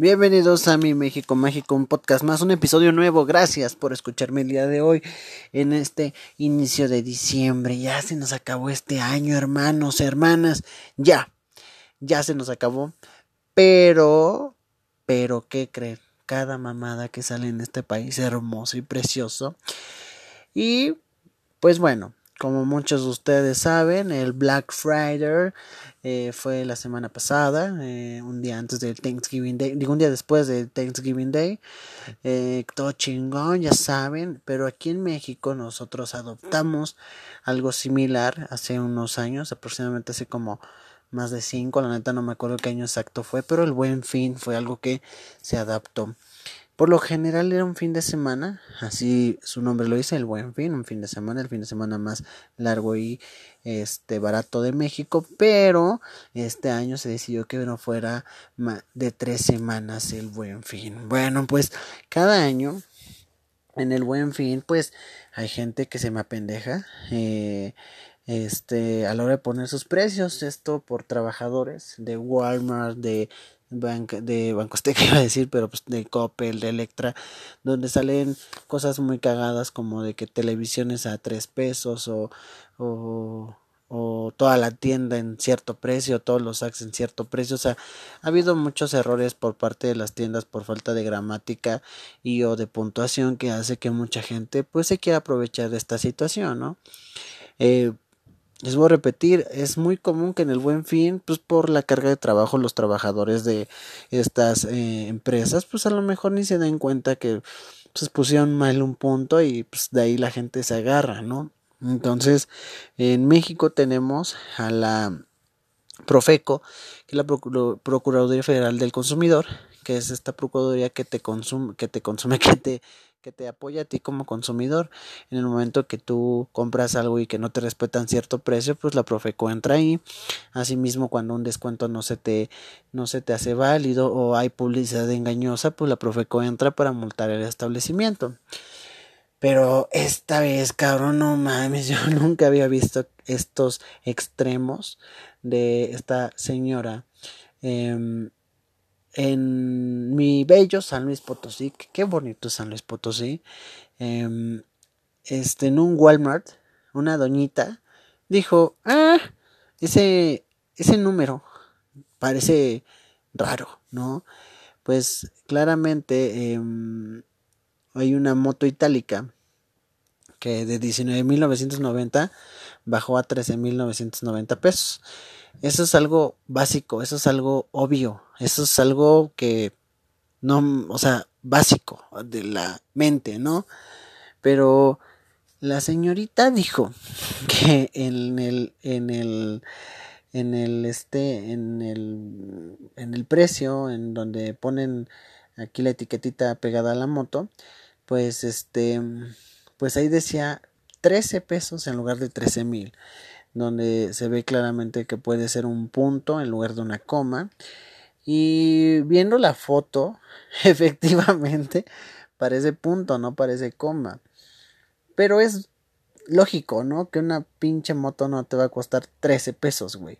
Bienvenidos a mi México Mágico, un podcast más, un episodio nuevo. Gracias por escucharme el día de hoy en este inicio de diciembre. Ya se nos acabó este año, hermanos, hermanas. Ya, ya se nos acabó. Pero, pero, ¿qué creen? Cada mamada que sale en este país hermoso y precioso. Y, pues bueno, como muchos de ustedes saben, el Black Friday eh, fue la semana pasada, eh, un día antes del Thanksgiving Day, digo un día después del Thanksgiving Day. Eh, todo chingón, ya saben, pero aquí en México nosotros adoptamos algo similar hace unos años, aproximadamente hace como más de cinco, la neta no me acuerdo qué año exacto fue, pero el buen fin fue algo que se adaptó. Por lo general era un fin de semana, así su nombre lo dice, el buen fin, un fin de semana, el fin de semana más largo y este barato de México, pero este año se decidió que no fuera de tres semanas el buen fin. Bueno, pues cada año en el buen fin, pues hay gente que se me apendeja. Eh, este, a la hora de poner sus precios, esto por trabajadores de Walmart, de de Bancosteca iba a decir, pero pues de Coppel, de Electra, donde salen cosas muy cagadas como de que televisiones a tres pesos o, o, o toda la tienda en cierto precio, todos los sacks en cierto precio, o sea, ha habido muchos errores por parte de las tiendas por falta de gramática y o de puntuación que hace que mucha gente pues se quiera aprovechar de esta situación, ¿no? Eh, les voy a repetir, es muy común que en el buen fin, pues por la carga de trabajo, los trabajadores de estas eh, empresas, pues a lo mejor ni se den cuenta que pues pusieron mal un punto y pues de ahí la gente se agarra, ¿no? Entonces, en México tenemos a la Profeco, que es la Procuraduría Federal del Consumidor, que es esta procuraduría que te consume, que te consume, que te que te apoya a ti como consumidor. En el momento que tú compras algo y que no te respetan cierto precio, pues la Profeco entra ahí. Asimismo, cuando un descuento no se te no se te hace válido o hay publicidad engañosa, pues la Profeco entra para multar el establecimiento. Pero esta vez, cabrón, no mames, yo nunca había visto estos extremos de esta señora. Eh, en mi bello San Luis Potosí, qué bonito San Luis Potosí, em, este, en un Walmart, una doñita dijo, ah, ese, ese número parece raro, ¿no? Pues claramente em, hay una moto itálica que de 19.990 bajó a 13.990 pesos. Eso es algo básico, eso es algo obvio, eso es algo que no, o sea, básico de la mente, ¿no? Pero la señorita dijo que en el, en el, en el, este, en el, en el precio, en donde ponen aquí la etiquetita pegada a la moto, pues este, pues ahí decía 13 pesos en lugar de 13 mil donde se ve claramente que puede ser un punto en lugar de una coma. Y viendo la foto, efectivamente parece punto, no parece coma. Pero es lógico, ¿no? Que una pinche moto no te va a costar 13 pesos, güey.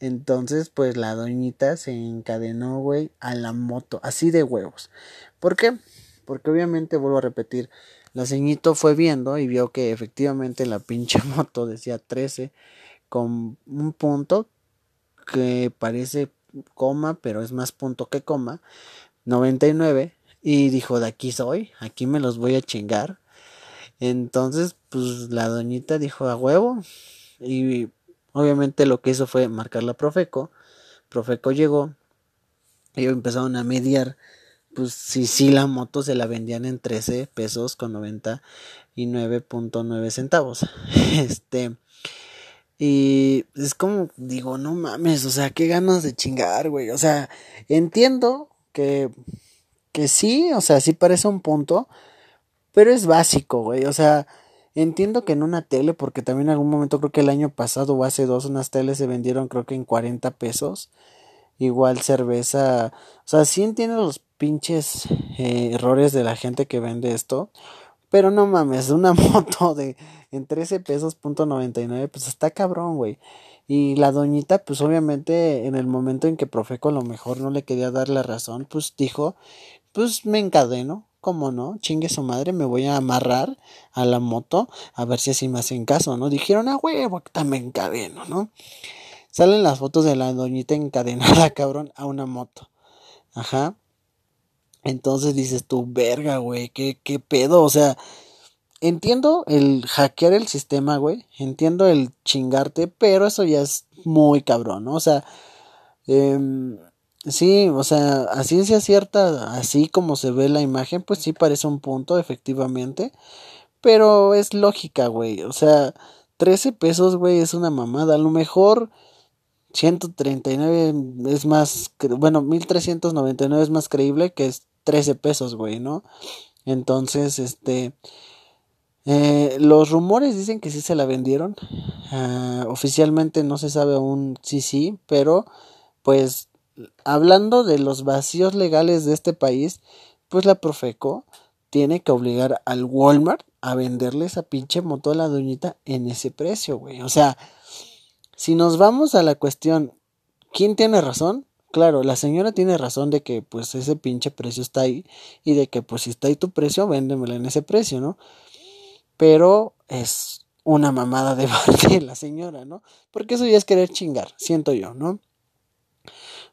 Entonces, pues la doñita se encadenó, güey, a la moto, así de huevos. ¿Por qué? Porque obviamente, vuelvo a repetir, la ceñito fue viendo y vio que efectivamente la pinche moto decía 13 con un punto que parece coma, pero es más punto que coma, 99 y dijo, de aquí soy, aquí me los voy a chingar. Entonces, pues la doñita dijo a huevo y obviamente lo que hizo fue marcar la Profeco. Profeco llegó, y empezaron a mediar pues sí, sí, la moto se la vendían en 13 pesos con 99.9 centavos. Este, y es como, digo, no mames, o sea, qué ganas de chingar, güey. O sea, entiendo que, que sí, o sea, sí parece un punto, pero es básico, güey. O sea, entiendo que en una tele, porque también en algún momento creo que el año pasado o hace dos, unas teles se vendieron creo que en 40 pesos. Igual cerveza, o sea, sí entiendo los pinches eh, errores de la gente que vende esto. Pero no mames, una moto de en 13 pesos punto 99, pues está cabrón, güey. Y la doñita, pues obviamente en el momento en que Profeco a lo mejor no le quería dar la razón, pues dijo, pues me encadeno, ¿cómo no? Chingue su madre, me voy a amarrar a la moto a ver si así me hacen caso, ¿no? Dijeron, a huevo, también encadeno, ¿no? Salen las fotos de la doñita encadenada, cabrón, a una moto. Ajá. Entonces dices tú, verga, güey, ¿qué, qué pedo, o sea, entiendo el hackear el sistema, güey, entiendo el chingarte, pero eso ya es muy cabrón, ¿no? O sea, eh, sí, o sea, a ciencia cierta, así como se ve la imagen, pues sí parece un punto, efectivamente, pero es lógica, güey, o sea, 13 pesos, güey, es una mamada, a lo mejor... 139 es más, bueno, 1399 es más creíble que es 13 pesos, güey, ¿no? Entonces, este, eh, los rumores dicen que sí se la vendieron. Uh, oficialmente no se sabe aún si sí, pero pues hablando de los vacíos legales de este país, pues la Profeco tiene que obligar al Walmart a venderle esa pinche moto a la doñita en ese precio, güey. O sea, si nos vamos a la cuestión, ¿quién tiene razón? Claro, la señora tiene razón de que pues ese pinche precio está ahí y de que pues si está ahí tu precio, véndemela en ese precio, ¿no? Pero es una mamada de parte de la señora, ¿no? Porque eso ya es querer chingar, siento yo, ¿no?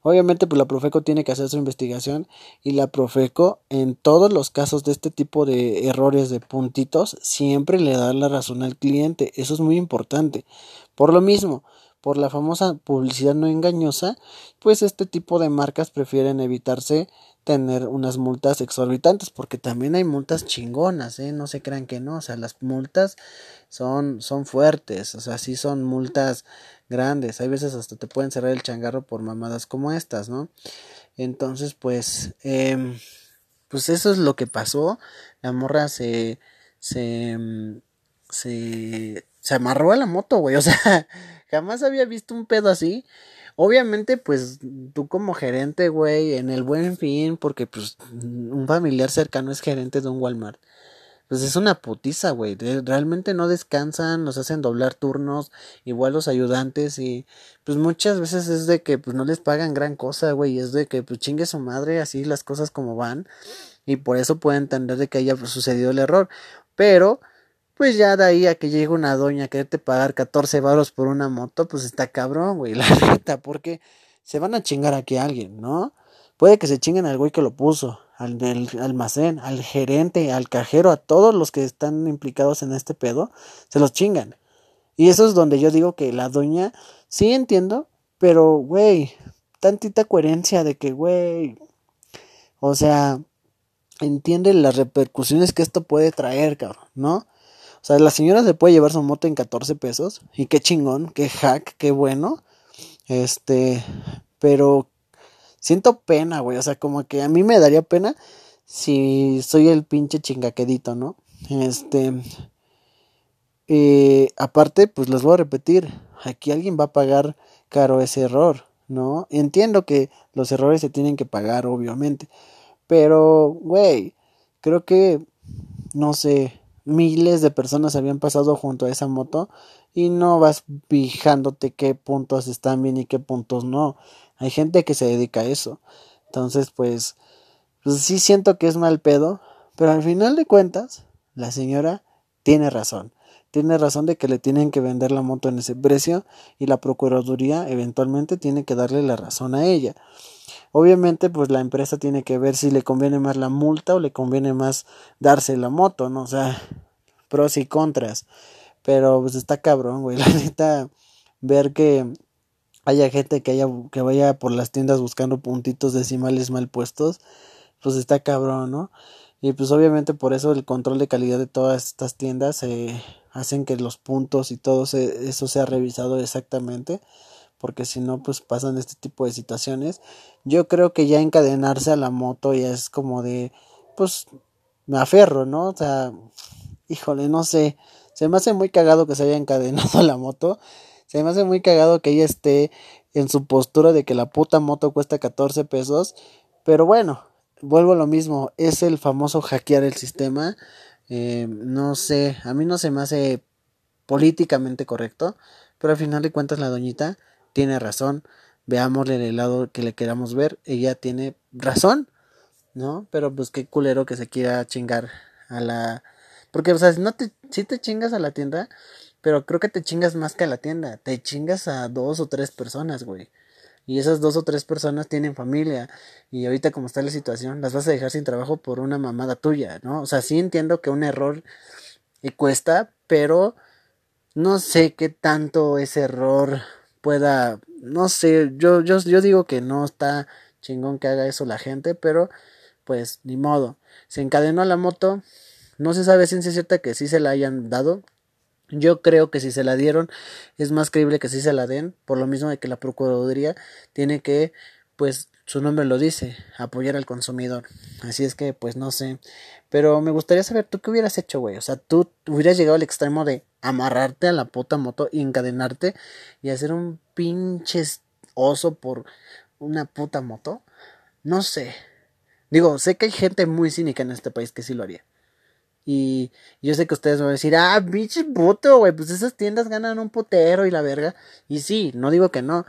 Obviamente, pues la Profeco tiene que hacer su investigación y la Profeco en todos los casos de este tipo de errores de puntitos siempre le da la razón al cliente. Eso es muy importante. Por lo mismo, por la famosa publicidad no engañosa, pues este tipo de marcas prefieren evitarse tener unas multas exorbitantes, porque también hay multas chingonas, ¿eh? No se crean que no, o sea, las multas son, son fuertes, o sea, sí son multas grandes, hay veces hasta te pueden cerrar el changarro por mamadas como estas, ¿no? Entonces, pues, eh, pues eso es lo que pasó, la morra se, se, se, se amarró a la moto, güey, o sea, Jamás había visto un pedo así. Obviamente, pues tú como gerente, güey, en el buen fin, porque pues un familiar cercano es gerente de un Walmart. Pues es una putiza, güey. Realmente no descansan, nos hacen doblar turnos, igual los ayudantes y pues muchas veces es de que pues no les pagan gran cosa, güey. Es de que pues chingue su madre, así las cosas como van. Y por eso puede entender de que haya sucedido el error. Pero pues ya de ahí a que llegue una doña a quererte pagar 14 varos por una moto, pues está cabrón, güey, la neta, porque se van a chingar aquí a alguien, ¿no? Puede que se chinguen al güey que lo puso, al del almacén, al gerente, al cajero, a todos los que están implicados en este pedo, se los chingan. Y eso es donde yo digo que la doña, sí entiendo, pero, güey, tantita coherencia de que, güey, o sea, entiende las repercusiones que esto puede traer, cabrón, ¿no? O sea, la señora se puede llevar su moto en 14 pesos. Y qué chingón, qué hack, qué bueno. Este, pero siento pena, güey. O sea, como que a mí me daría pena si soy el pinche chingaquedito, ¿no? Este. Eh, aparte, pues les voy a repetir. Aquí alguien va a pagar caro ese error, ¿no? Entiendo que los errores se tienen que pagar, obviamente. Pero, güey, creo que, no sé, miles de personas habían pasado junto a esa moto y no vas fijándote qué puntos están bien y qué puntos no. Hay gente que se dedica a eso. Entonces, pues, pues sí siento que es mal pedo, pero al final de cuentas, la señora tiene razón. Tiene razón de que le tienen que vender la moto en ese precio y la Procuraduría eventualmente tiene que darle la razón a ella. Obviamente, pues la empresa tiene que ver si le conviene más la multa o le conviene más darse la moto, ¿no? O sea, pros y contras. Pero pues está cabrón, güey. La neta, ver que haya gente que haya que vaya por las tiendas buscando puntitos decimales mal puestos, pues está cabrón, ¿no? Y pues obviamente por eso el control de calidad de todas estas tiendas eh, hacen que los puntos y todo eso sea revisado exactamente porque si no, pues pasan este tipo de situaciones. Yo creo que ya encadenarse a la moto ya es como de, pues, me aferro, ¿no? O sea, híjole, no sé, se me hace muy cagado que se haya encadenado a la moto, se me hace muy cagado que ella esté en su postura de que la puta moto cuesta 14 pesos, pero bueno, vuelvo a lo mismo, es el famoso hackear el sistema, eh, no sé, a mí no se me hace políticamente correcto, Pero al final de cuentas la doñita tiene razón. Veámosle el lado que le queramos ver. Ella tiene razón. ¿No? Pero pues qué culero que se quiera chingar a la... Porque, o sea, no te, si te chingas a la tienda, pero creo que te chingas más que a la tienda. Te chingas a dos o tres personas, güey. Y esas dos o tres personas tienen familia. Y ahorita como está la situación, las vas a dejar sin trabajo por una mamada tuya, ¿no? O sea, sí entiendo que un error y cuesta, pero no sé qué tanto ese error pueda, no sé, yo, yo, yo digo que no está chingón que haga eso la gente, pero pues ni modo. Se encadenó la moto, no se sabe ciencia cierta que sí se la hayan dado. Yo creo que si se la dieron es más creíble que sí se la den, por lo mismo de que la Procuraduría tiene que, pues su nombre lo dice, apoyar al consumidor. Así es que, pues no sé. Pero me gustaría saber, ¿tú qué hubieras hecho, güey? O sea, tú hubieras llegado al extremo de amarrarte a la puta moto y encadenarte y hacer un pinche oso por una puta moto. No sé. Digo, sé que hay gente muy cínica en este país que sí lo haría. Y yo sé que ustedes van a decir, ah, pinche puto, güey, pues esas tiendas ganan un potero y la verga. Y sí, no digo que no,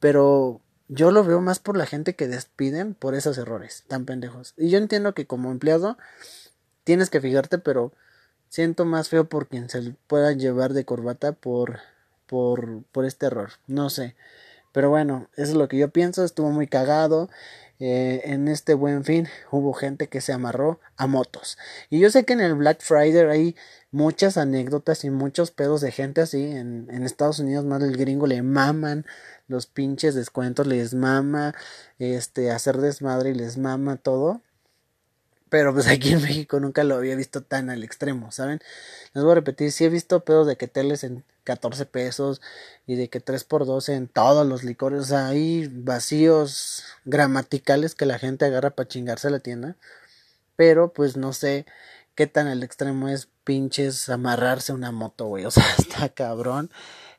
pero yo lo veo más por la gente que despiden por esos errores tan pendejos. Y yo entiendo que como empleado tienes que fijarte, pero siento más feo por quien se pueda llevar de corbata por, por, por este error. No sé. Pero bueno, eso es lo que yo pienso. Estuvo muy cagado. Eh, en este buen fin hubo gente que se amarró a motos. Y yo sé que en el Black Friday hay muchas anécdotas y muchos pedos de gente así. En, en Estados Unidos más el gringo le maman los pinches descuentos, les mama este hacer desmadre y les mama todo. Pero pues aquí en México nunca lo había visto tan al extremo, ¿saben? Les voy a repetir, sí he visto pedos de que teles en 14 pesos y de que 3 por 12 en todos los licores. O sea, hay vacíos gramaticales que la gente agarra para chingarse la tienda. Pero pues no sé qué tan al extremo es pinches amarrarse una moto, güey. O sea, está cabrón.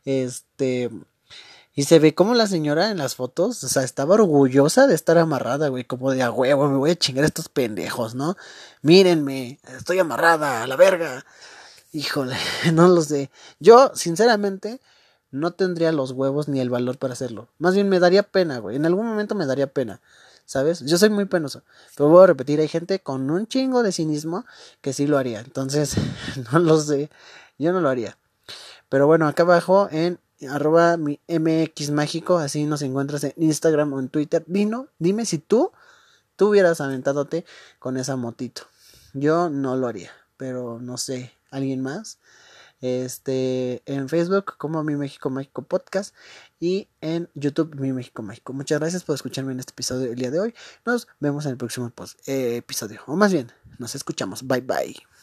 Este, y se ve como la señora en las fotos, o sea, estaba orgullosa de estar amarrada, güey, como de a huevo, me voy a chingar a estos pendejos, ¿no? Mírenme, estoy amarrada, a la verga. Híjole, no lo sé. Yo, sinceramente, no tendría los huevos ni el valor para hacerlo. Más bien me daría pena, güey. En algún momento me daría pena. ¿Sabes? Yo soy muy penoso. Pero voy a repetir, hay gente con un chingo de cinismo que sí lo haría. Entonces, no lo sé. Yo no lo haría. Pero bueno, acá abajo en arroba mi mx mágico, así nos encuentras en Instagram o en Twitter. Vino, dime si tú, tú hubieras aventadote con esa motito. Yo no lo haría, pero no sé, alguien más. Este, en Facebook como Mi México Mágico Podcast y en YouTube Mi México Mágico. Muchas gracias por escucharme en este episodio del día de hoy. Nos vemos en el próximo eh, episodio, o más bien, nos escuchamos. Bye bye.